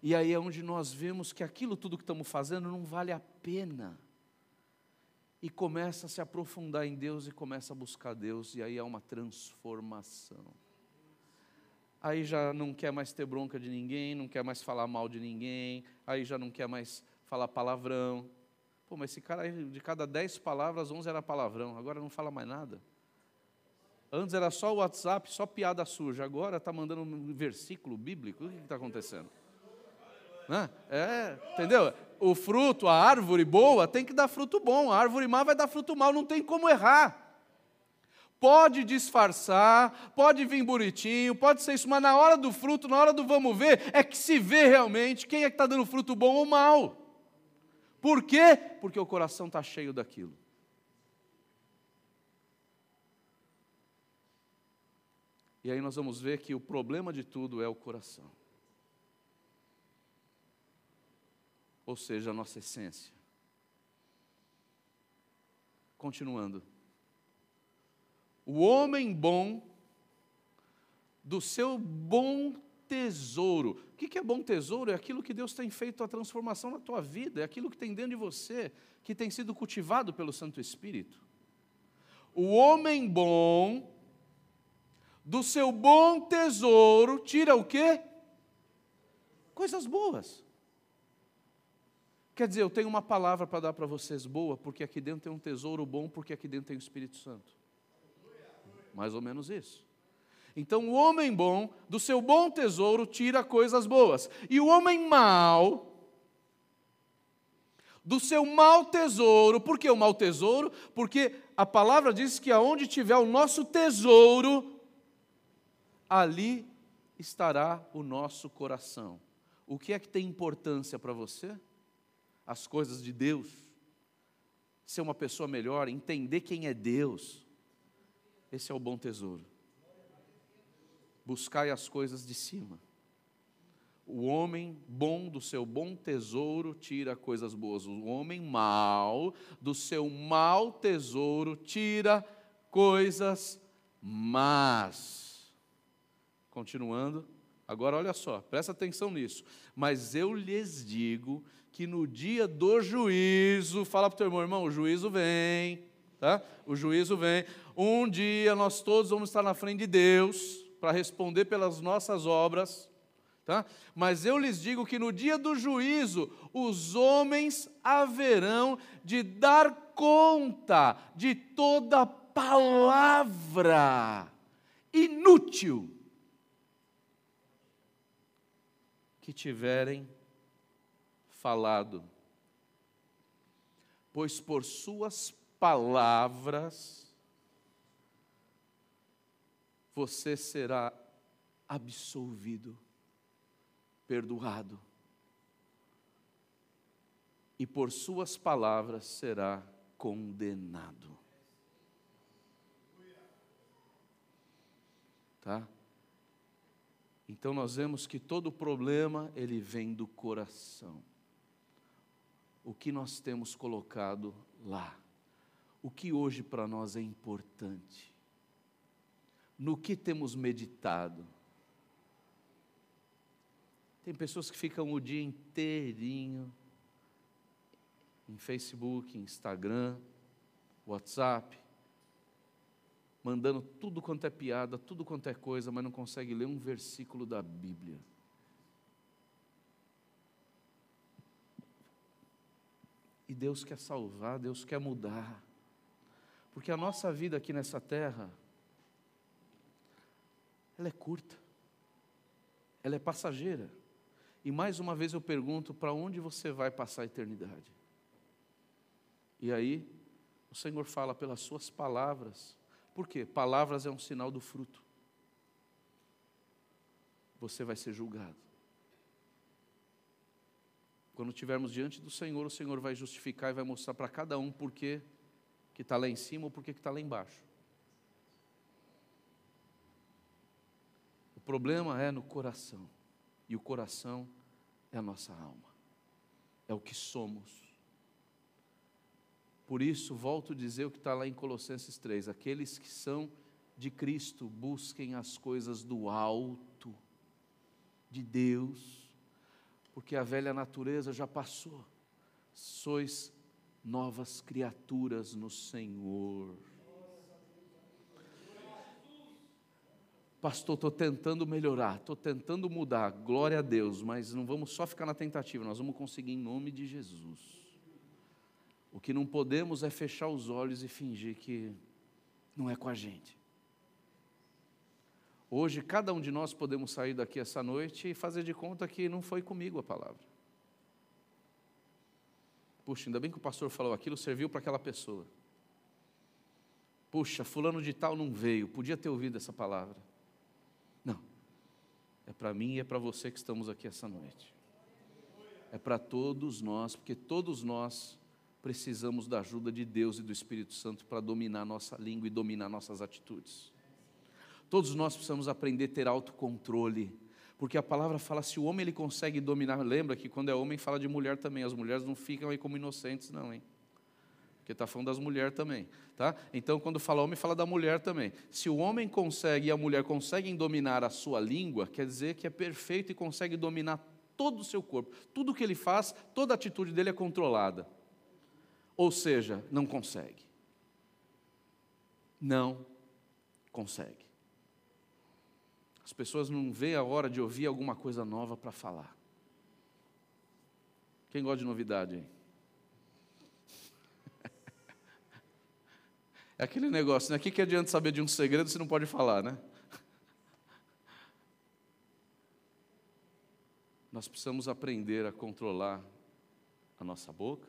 E aí é onde nós vemos que aquilo tudo que estamos fazendo não vale a pena. E começa a se aprofundar em Deus e começa a buscar Deus, e aí é uma transformação. Aí já não quer mais ter bronca de ninguém, não quer mais falar mal de ninguém, aí já não quer mais falar palavrão, Pô, mas esse cara aí, de cada dez palavras, onze era palavrão, agora não fala mais nada. Antes era só o WhatsApp, só piada suja, agora está mandando um versículo bíblico, o que está acontecendo? Né? É, entendeu? O fruto, a árvore boa tem que dar fruto bom, a árvore má vai dar fruto mal, não tem como errar. Pode disfarçar, pode vir bonitinho, pode ser isso, mas na hora do fruto, na hora do vamos ver, é que se vê realmente quem é que está dando fruto bom ou mal. Por quê? Porque o coração está cheio daquilo. E aí nós vamos ver que o problema de tudo é o coração. Ou seja, a nossa essência. Continuando. O homem bom, do seu bom tesouro. O que é bom tesouro? É aquilo que Deus tem feito a transformação na tua vida, é aquilo que tem dentro de você, que tem sido cultivado pelo Santo Espírito. O homem bom, do seu bom tesouro, tira o quê? Coisas boas. Quer dizer, eu tenho uma palavra para dar para vocês boa, porque aqui dentro tem um tesouro bom, porque aqui dentro tem o Espírito Santo. Mais ou menos isso. Então, o homem bom, do seu bom tesouro, tira coisas boas. E o homem mau, do seu mau tesouro, por que o mau tesouro? Porque a palavra diz que aonde tiver o nosso tesouro, ali estará o nosso coração. O que é que tem importância para você? As coisas de Deus. Ser uma pessoa melhor, entender quem é Deus. Esse é o bom tesouro buscai as coisas de cima. O homem bom do seu bom tesouro tira coisas boas. O homem mau do seu mau tesouro tira coisas más. Continuando, agora olha só, presta atenção nisso. Mas eu lhes digo que no dia do juízo, fala para o teu irmão, irmão, o juízo vem, tá? O juízo vem. Um dia nós todos vamos estar na frente de Deus para responder pelas nossas obras. Tá? Mas eu lhes digo que no dia do juízo os homens haverão de dar conta de toda palavra inútil que tiverem falado. Pois por suas palavras você será absolvido, perdoado, e por Suas palavras será condenado. Tá? Então nós vemos que todo problema ele vem do coração. O que nós temos colocado lá? O que hoje para nós é importante? No que temos meditado. Tem pessoas que ficam o dia inteirinho em Facebook, Instagram, WhatsApp, mandando tudo quanto é piada, tudo quanto é coisa, mas não consegue ler um versículo da Bíblia. E Deus quer salvar, Deus quer mudar. Porque a nossa vida aqui nessa terra, ela é curta, ela é passageira. E mais uma vez eu pergunto: para onde você vai passar a eternidade? E aí, o Senhor fala pelas suas palavras. Por quê? Palavras é um sinal do fruto. Você vai ser julgado. Quando estivermos diante do Senhor, o Senhor vai justificar e vai mostrar para cada um por que está lá em cima ou por que está lá embaixo. Problema é no coração. E o coração é a nossa alma. É o que somos. Por isso, volto a dizer o que está lá em Colossenses 3: aqueles que são de Cristo busquem as coisas do alto, de Deus, porque a velha natureza já passou, sois novas criaturas no Senhor. Pastor, estou tentando melhorar, estou tentando mudar, glória a Deus, mas não vamos só ficar na tentativa, nós vamos conseguir em nome de Jesus. O que não podemos é fechar os olhos e fingir que não é com a gente. Hoje, cada um de nós podemos sair daqui essa noite e fazer de conta que não foi comigo a palavra. Puxa, ainda bem que o pastor falou aquilo, serviu para aquela pessoa. Puxa, fulano de tal não veio, podia ter ouvido essa palavra. É para mim e é para você que estamos aqui essa noite. É para todos nós, porque todos nós precisamos da ajuda de Deus e do Espírito Santo para dominar nossa língua e dominar nossas atitudes. Todos nós precisamos aprender a ter autocontrole, porque a palavra fala se o homem ele consegue dominar, lembra que quando é homem fala de mulher também, as mulheres não ficam aí como inocentes não, hein? Porque está falando das mulheres também, tá? Então, quando fala homem, fala da mulher também. Se o homem consegue e a mulher conseguem dominar a sua língua, quer dizer que é perfeito e consegue dominar todo o seu corpo. Tudo que ele faz, toda atitude dele é controlada. Ou seja, não consegue. Não consegue. As pessoas não veem a hora de ouvir alguma coisa nova para falar. Quem gosta de novidade aí? É aquele negócio, né? O que, que adianta saber de um segredo se não pode falar, né? Nós precisamos aprender a controlar a nossa boca,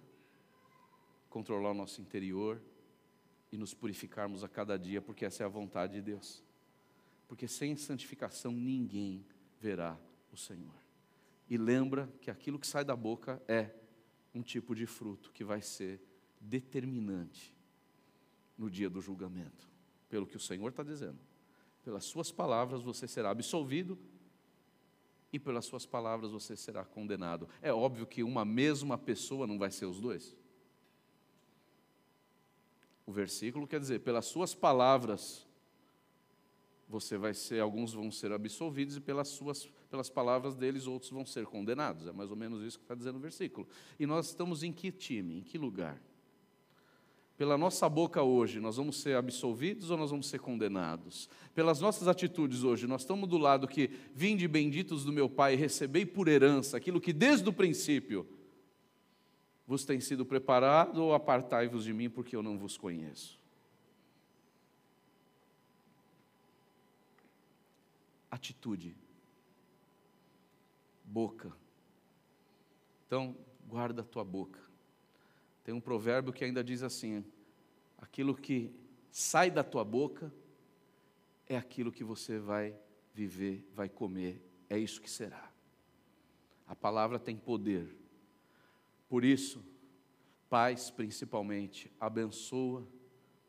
controlar o nosso interior e nos purificarmos a cada dia, porque essa é a vontade de Deus. Porque sem santificação ninguém verá o Senhor. E lembra que aquilo que sai da boca é um tipo de fruto que vai ser determinante no dia do julgamento, pelo que o Senhor está dizendo. Pelas suas palavras você será absolvido e pelas suas palavras você será condenado. É óbvio que uma mesma pessoa não vai ser os dois. O versículo quer dizer, pelas suas palavras você vai ser, alguns vão ser absolvidos e pelas suas pelas palavras deles outros vão ser condenados. É mais ou menos isso que está dizendo o versículo. E nós estamos em que time, em que lugar? Pela nossa boca hoje, nós vamos ser absolvidos ou nós vamos ser condenados? Pelas nossas atitudes hoje, nós estamos do lado que vinde benditos do meu Pai, recebei por herança aquilo que desde o princípio vos tem sido preparado, ou apartai-vos de mim, porque eu não vos conheço. Atitude, boca. Então, guarda a tua boca. Tem um provérbio que ainda diz assim: aquilo que sai da tua boca é aquilo que você vai viver, vai comer, é isso que será. A palavra tem poder. Por isso, pais principalmente, abençoa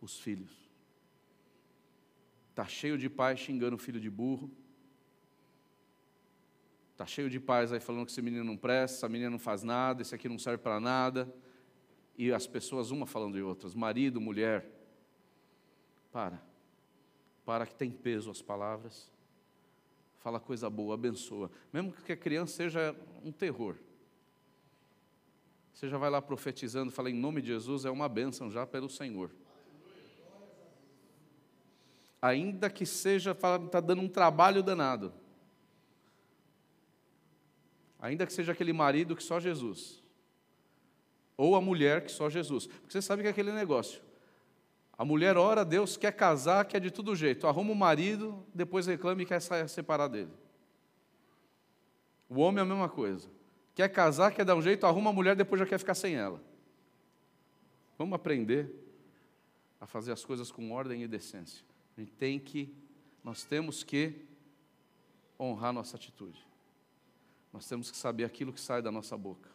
os filhos. Está cheio de pais xingando o filho de burro. Está cheio de pais aí falando que esse menino não presta, essa menina não faz nada, esse aqui não serve para nada e as pessoas uma falando de outras, marido, mulher. Para. Para que tem peso as palavras. Fala coisa boa, abençoa. Mesmo que a criança seja um terror. Você já vai lá profetizando, fala em nome de Jesus, é uma bênção já pelo Senhor. Ainda que seja, está dando um trabalho danado. Ainda que seja aquele marido que só Jesus. Ou a mulher que só Jesus. Porque você sabe que é aquele negócio. A mulher ora a Deus, quer casar, quer de todo jeito. Arruma o marido, depois reclama e quer separar dele. O homem é a mesma coisa. Quer casar, quer dar um jeito, arruma a mulher, depois já quer ficar sem ela. Vamos aprender a fazer as coisas com ordem e decência. A gente tem que, nós temos que honrar nossa atitude. Nós temos que saber aquilo que sai da nossa boca.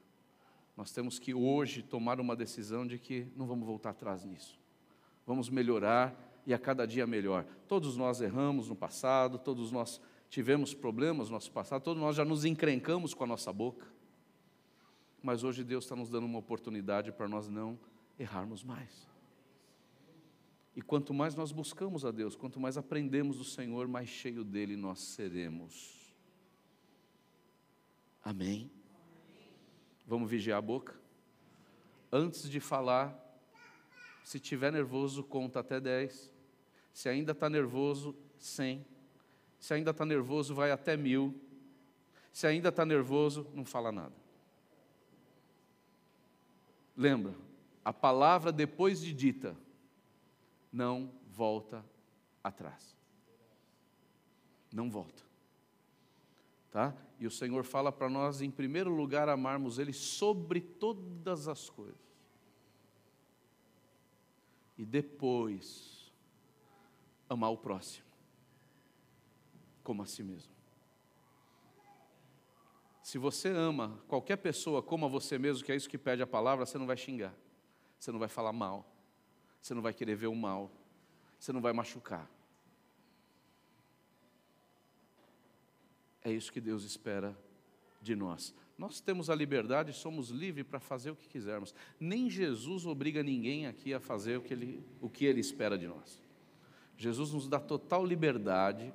Nós temos que hoje tomar uma decisão de que não vamos voltar atrás nisso. Vamos melhorar e a cada dia melhor. Todos nós erramos no passado, todos nós tivemos problemas no nosso passado, todos nós já nos encrencamos com a nossa boca. Mas hoje Deus está nos dando uma oportunidade para nós não errarmos mais. E quanto mais nós buscamos a Deus, quanto mais aprendemos do Senhor, mais cheio dele nós seremos. Amém? Vamos vigiar a boca? Antes de falar, se tiver nervoso, conta até 10. Se ainda está nervoso, 100. Se ainda está nervoso, vai até mil. Se ainda está nervoso, não fala nada. Lembra, a palavra depois de dita não volta atrás. Não volta. Tá? E o Senhor fala para nós, em primeiro lugar, amarmos Ele sobre todas as coisas. E depois, amar o próximo, como a si mesmo. Se você ama qualquer pessoa como a você mesmo, que é isso que pede a palavra, você não vai xingar, você não vai falar mal, você não vai querer ver o mal, você não vai machucar. É isso que Deus espera de nós. Nós temos a liberdade, somos livres para fazer o que quisermos. Nem Jesus obriga ninguém aqui a fazer o que ele, o que ele espera de nós. Jesus nos dá total liberdade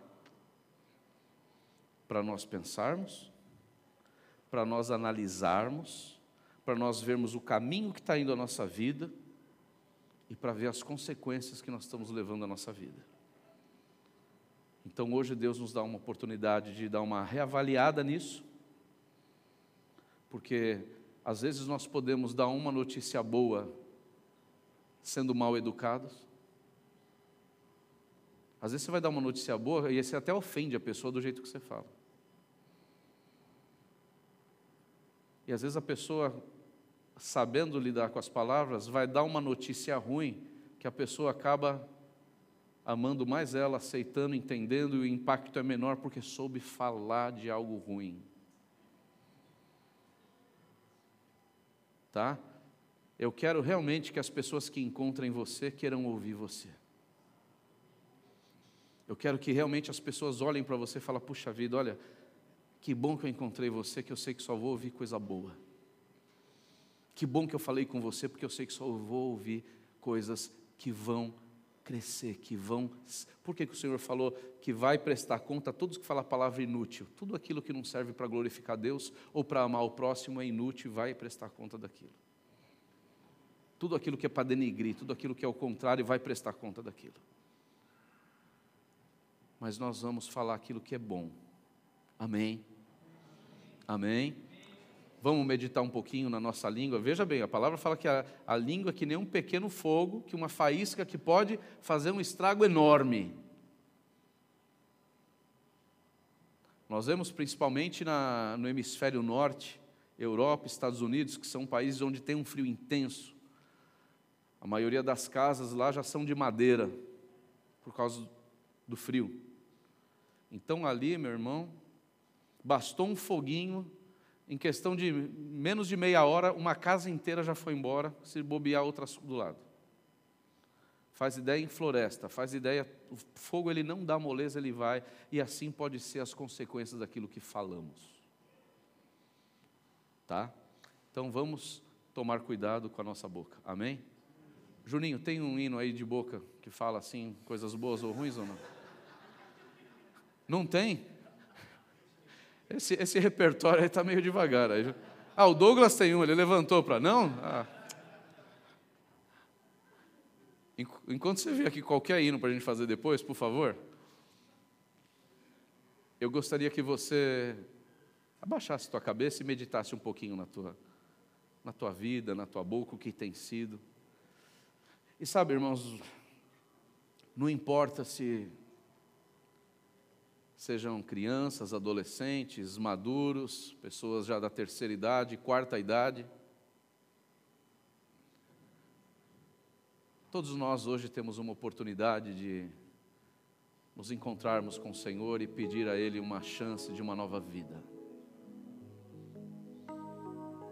para nós pensarmos, para nós analisarmos, para nós vermos o caminho que está indo a nossa vida e para ver as consequências que nós estamos levando à nossa vida. Então hoje Deus nos dá uma oportunidade de dar uma reavaliada nisso, porque às vezes nós podemos dar uma notícia boa sendo mal educados. Às vezes você vai dar uma notícia boa e você até ofende a pessoa do jeito que você fala. E às vezes a pessoa sabendo lidar com as palavras, vai dar uma notícia ruim que a pessoa acaba amando mais ela, aceitando, entendendo, e o impacto é menor porque soube falar de algo ruim. Tá? Eu quero realmente que as pessoas que encontrem você queiram ouvir você. Eu quero que realmente as pessoas olhem para você e falem: puxa vida, olha, que bom que eu encontrei você, que eu sei que só vou ouvir coisa boa. Que bom que eu falei com você, porque eu sei que só vou ouvir coisas que vão crescer, que vão. Por que, que o Senhor falou que vai prestar conta a todos que falam a palavra inútil? Tudo aquilo que não serve para glorificar Deus ou para amar o próximo é inútil e vai prestar conta daquilo. Tudo aquilo que é para denigrir, tudo aquilo que é o contrário, vai prestar conta daquilo. Mas nós vamos falar aquilo que é bom. Amém. Amém. Vamos meditar um pouquinho na nossa língua. Veja bem, a palavra fala que a, a língua é que nem um pequeno fogo, que uma faísca que pode fazer um estrago enorme. Nós vemos principalmente na, no hemisfério norte, Europa, Estados Unidos, que são países onde tem um frio intenso. A maioria das casas lá já são de madeira, por causa do frio. Então ali, meu irmão, bastou um foguinho em questão de menos de meia hora, uma casa inteira já foi embora, se bobear outra do lado. Faz ideia em floresta, faz ideia, o fogo ele não dá moleza, ele vai, e assim pode ser as consequências daquilo que falamos. Tá? Então vamos tomar cuidado com a nossa boca. Amém? Juninho, tem um hino aí de boca que fala assim, coisas boas ou ruins ou não? Não tem? Esse, esse repertório aí está meio devagar. Aí. Ah, o Douglas tem um, ele levantou para. Não? Ah. Enquanto você vê aqui qualquer hino para a gente fazer depois, por favor, eu gostaria que você abaixasse tua cabeça e meditasse um pouquinho na tua, na tua vida, na tua boca, o que tem sido. E sabe, irmãos, não importa se sejam crianças, adolescentes, maduros, pessoas já da terceira idade, quarta idade. Todos nós hoje temos uma oportunidade de nos encontrarmos com o Senhor e pedir a Ele uma chance de uma nova vida.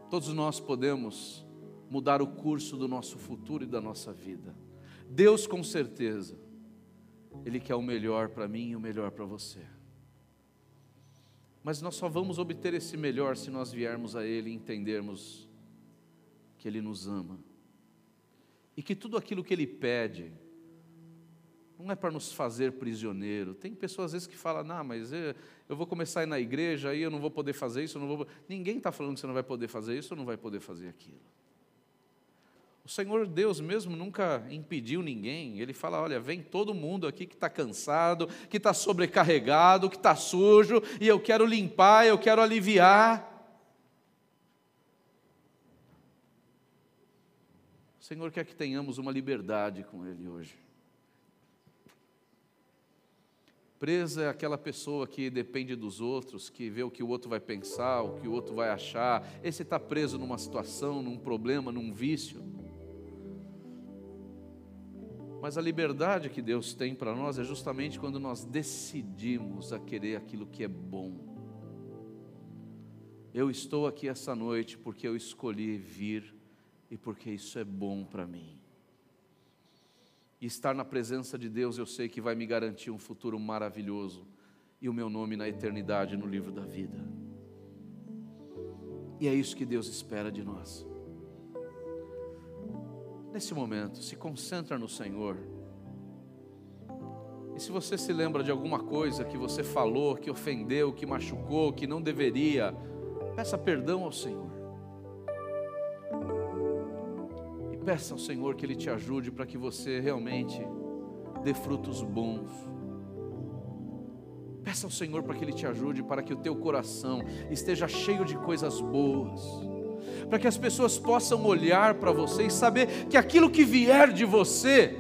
Todos nós podemos mudar o curso do nosso futuro e da nossa vida. Deus, com certeza, Ele quer o melhor para mim e o melhor para você. Mas nós só vamos obter esse melhor se nós viermos a Ele e entendermos que Ele nos ama. E que tudo aquilo que Ele pede, não é para nos fazer prisioneiro. Tem pessoas às vezes que falam, não, mas eu, eu vou começar a ir na igreja, aí eu não vou poder fazer isso, eu não vou. Ninguém está falando que você não vai poder fazer isso ou não vai poder fazer aquilo. O Senhor Deus mesmo nunca impediu ninguém. Ele fala: olha, vem todo mundo aqui que está cansado, que está sobrecarregado, que está sujo, e eu quero limpar, eu quero aliviar. O Senhor quer que tenhamos uma liberdade com Ele hoje. Presa é aquela pessoa que depende dos outros, que vê o que o outro vai pensar, o que o outro vai achar. Esse está preso numa situação, num problema, num vício. Mas a liberdade que Deus tem para nós é justamente quando nós decidimos a querer aquilo que é bom. Eu estou aqui essa noite porque eu escolhi vir e porque isso é bom para mim. E estar na presença de Deus eu sei que vai me garantir um futuro maravilhoso e o meu nome na eternidade no livro da vida. E é isso que Deus espera de nós. Nesse momento, se concentra no Senhor. E se você se lembra de alguma coisa que você falou, que ofendeu, que machucou, que não deveria, peça perdão ao Senhor. E peça ao Senhor que Ele te ajude para que você realmente dê frutos bons. Peça ao Senhor para que Ele te ajude, para que o teu coração esteja cheio de coisas boas para que as pessoas possam olhar para você e saber que aquilo que vier de você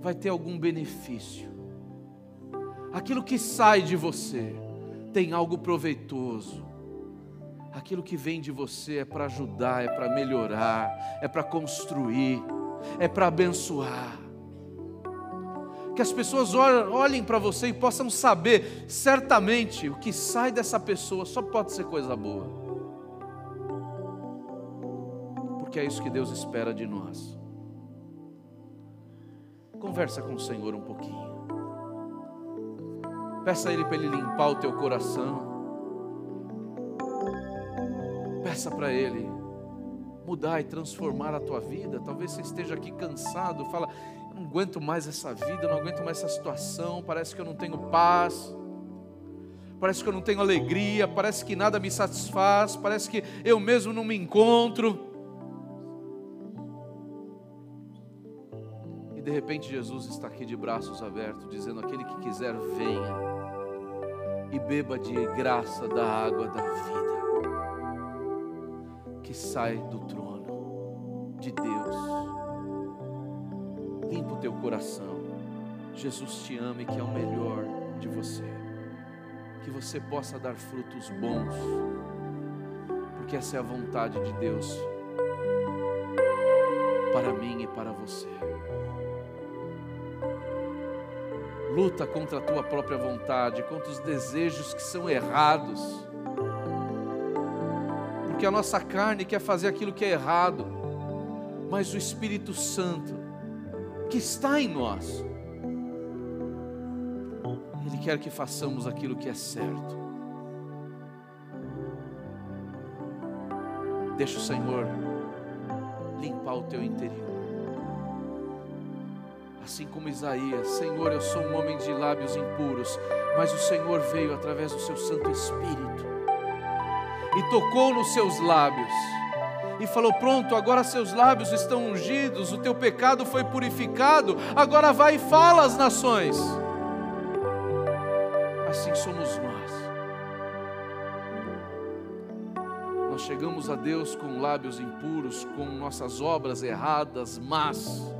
vai ter algum benefício. Aquilo que sai de você tem algo proveitoso. Aquilo que vem de você é para ajudar, é para melhorar, é para construir, é para abençoar. Que as pessoas olhem para você e possam saber certamente o que sai dessa pessoa só pode ser coisa boa porque é isso que Deus espera de nós. Conversa com o Senhor um pouquinho. Peça a Ele para Ele limpar o teu coração. Peça para Ele mudar e transformar a tua vida. Talvez você esteja aqui cansado, fala, eu não aguento mais essa vida, não aguento mais essa situação, parece que eu não tenho paz. Parece que eu não tenho alegria, parece que nada me satisfaz, parece que eu mesmo não me encontro. De repente Jesus está aqui de braços abertos, dizendo: aquele que quiser, venha e beba de graça da água da vida que sai do trono de Deus. Limpa o teu coração. Jesus te ama e quer o melhor de você. Que você possa dar frutos bons, porque essa é a vontade de Deus para mim e para você. Luta contra a tua própria vontade, contra os desejos que são errados. Porque a nossa carne quer fazer aquilo que é errado, mas o Espírito Santo, que está em nós, Ele quer que façamos aquilo que é certo. Deixa o Senhor limpar o teu interior assim como Isaías: Senhor, eu sou um homem de lábios impuros, mas o Senhor veio através do seu Santo Espírito e tocou nos seus lábios e falou: Pronto, agora seus lábios estão ungidos, o teu pecado foi purificado, agora vai e fala às nações. Assim somos nós. Nós chegamos a Deus com lábios impuros, com nossas obras erradas, mas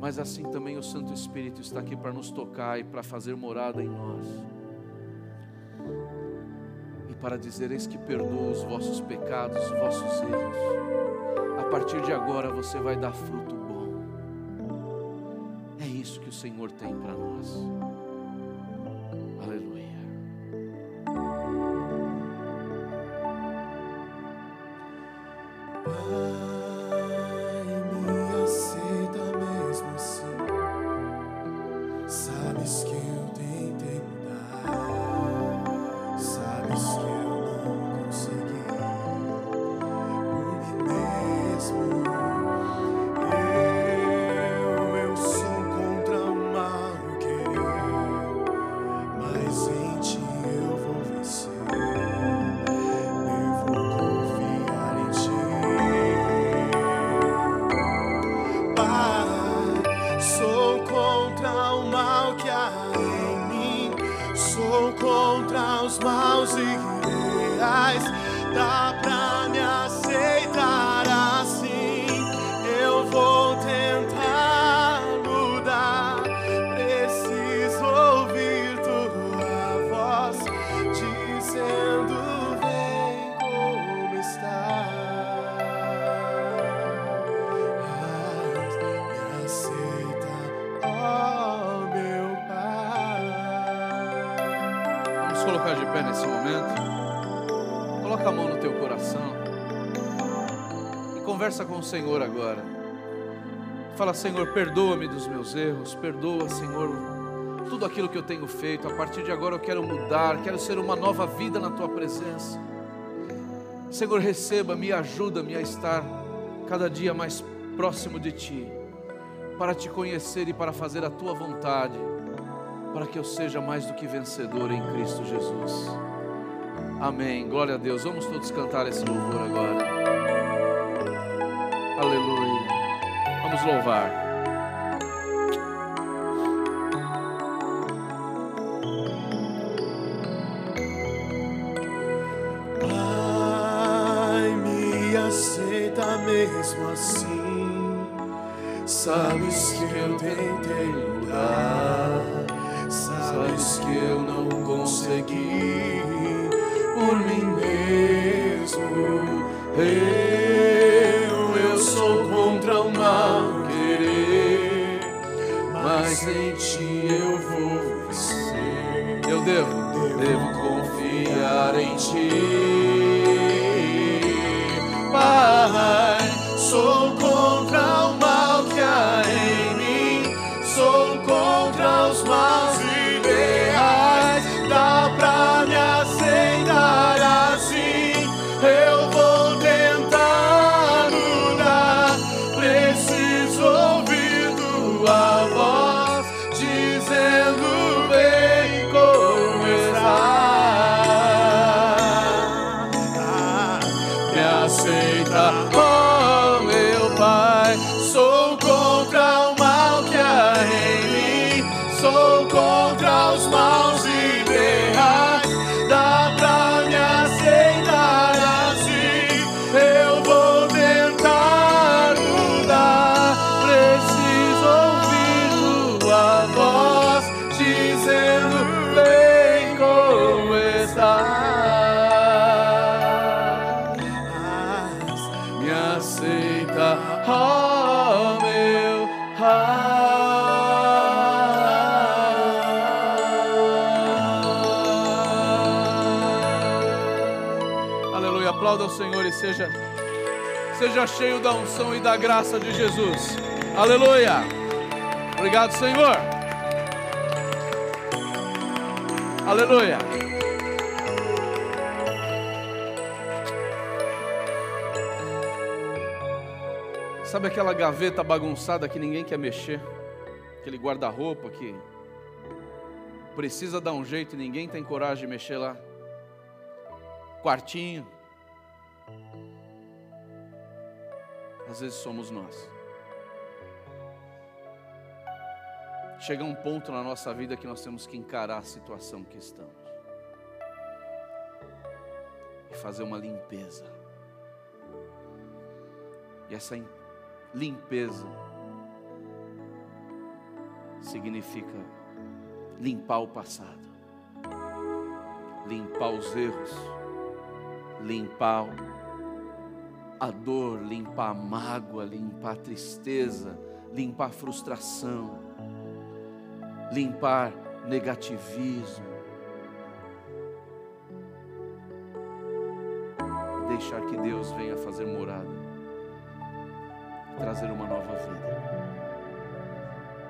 mas assim também o Santo Espírito está aqui para nos tocar e para fazer morada em nós. E para dizer: Eis que perdoa os vossos pecados, os vossos erros. A partir de agora você vai dar fruto bom. É isso que o Senhor tem para nós. Conversa com o Senhor agora. Fala, Senhor, perdoa-me dos meus erros. Perdoa, Senhor, tudo aquilo que eu tenho feito. A partir de agora eu quero mudar. Quero ser uma nova vida na tua presença. Senhor, receba, me ajuda-me a estar cada dia mais próximo de ti, para te conhecer e para fazer a tua vontade para que eu seja mais do que vencedor em Cristo Jesus. Amém. Glória a Deus. Vamos todos cantar esse louvor agora. Vamos louvar. Pai, me aceita mesmo assim. Sabes que eu tentei seja cheio da unção e da graça de Jesus. Aleluia. Obrigado, Senhor. Aleluia. Sabe aquela gaveta bagunçada que ninguém quer mexer? Aquele guarda-roupa que precisa dar um jeito e ninguém tem coragem de mexer lá? Quartinho. Às vezes somos nós. Chega um ponto na nossa vida que nós temos que encarar a situação que estamos e fazer uma limpeza. E essa im- limpeza significa limpar o passado, limpar os erros, limpar a dor, limpar a mágoa, limpar a tristeza, limpar a frustração, limpar negativismo. Deixar que Deus venha fazer morada, trazer uma nova vida,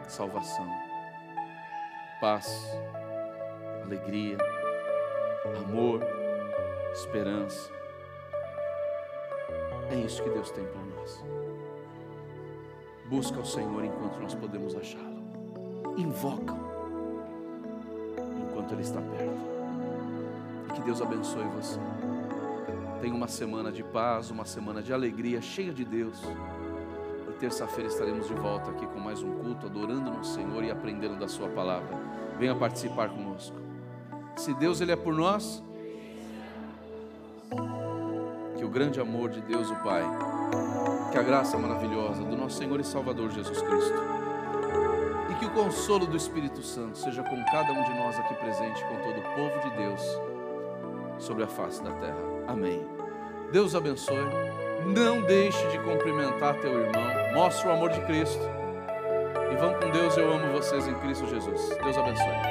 salvação, paz, alegria, amor, esperança. É isso que Deus tem para nós. Busca o Senhor enquanto nós podemos achá-lo. Invoca enquanto Ele está perto. E que Deus abençoe você. Tenha uma semana de paz, uma semana de alegria, cheia de Deus. E terça-feira estaremos de volta aqui com mais um culto, adorando no Senhor e aprendendo da Sua palavra. Venha participar conosco. Se Deus ele é por nós, grande amor de Deus, o Pai, que a graça maravilhosa do nosso Senhor e Salvador Jesus Cristo, e que o consolo do Espírito Santo seja com cada um de nós aqui presente, com todo o povo de Deus sobre a face da terra. Amém. Deus abençoe. Não deixe de cumprimentar teu irmão. Mostre o amor de Cristo. E vão com Deus. Eu amo vocês em Cristo Jesus. Deus abençoe.